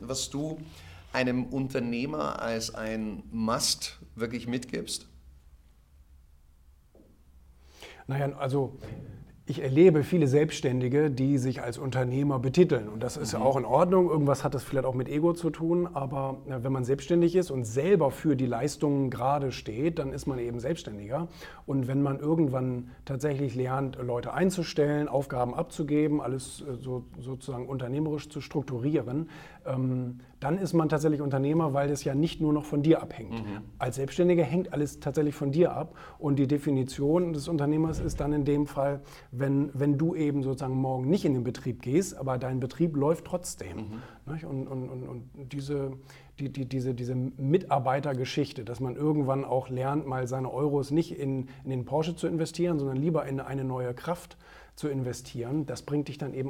was, du einem Unternehmer als ein Must wirklich mitgibst? Naja, also ich erlebe viele Selbstständige, die sich als Unternehmer betiteln. Und das ist mhm. auch in Ordnung. Irgendwas hat das vielleicht auch mit Ego zu tun. Aber wenn man selbstständig ist und selber für die Leistungen gerade steht, dann ist man eben Selbstständiger. Und wenn man irgendwann tatsächlich lernt, Leute einzustellen, Aufgaben abzugeben, alles äh, so, sozusagen unternehmerisch zu strukturieren, ähm, dann ist man tatsächlich Unternehmer, weil es ja nicht nur noch von dir abhängt. Mhm. Als Selbstständiger hängt alles tatsächlich von dir ab. Und die Definition des Unternehmers ist dann in dem Fall, wenn, wenn du eben sozusagen morgen nicht in den Betrieb gehst, aber dein Betrieb läuft trotzdem. Mhm. Und, und, und, und, diese, die, die, diese, diese Mitarbeitergeschichte, dass man irgendwann auch lernt, mal seine Euros nicht in, in den Porsche zu investieren, sondern lieber in eine neue Kraft zu investieren, das bringt dich dann eben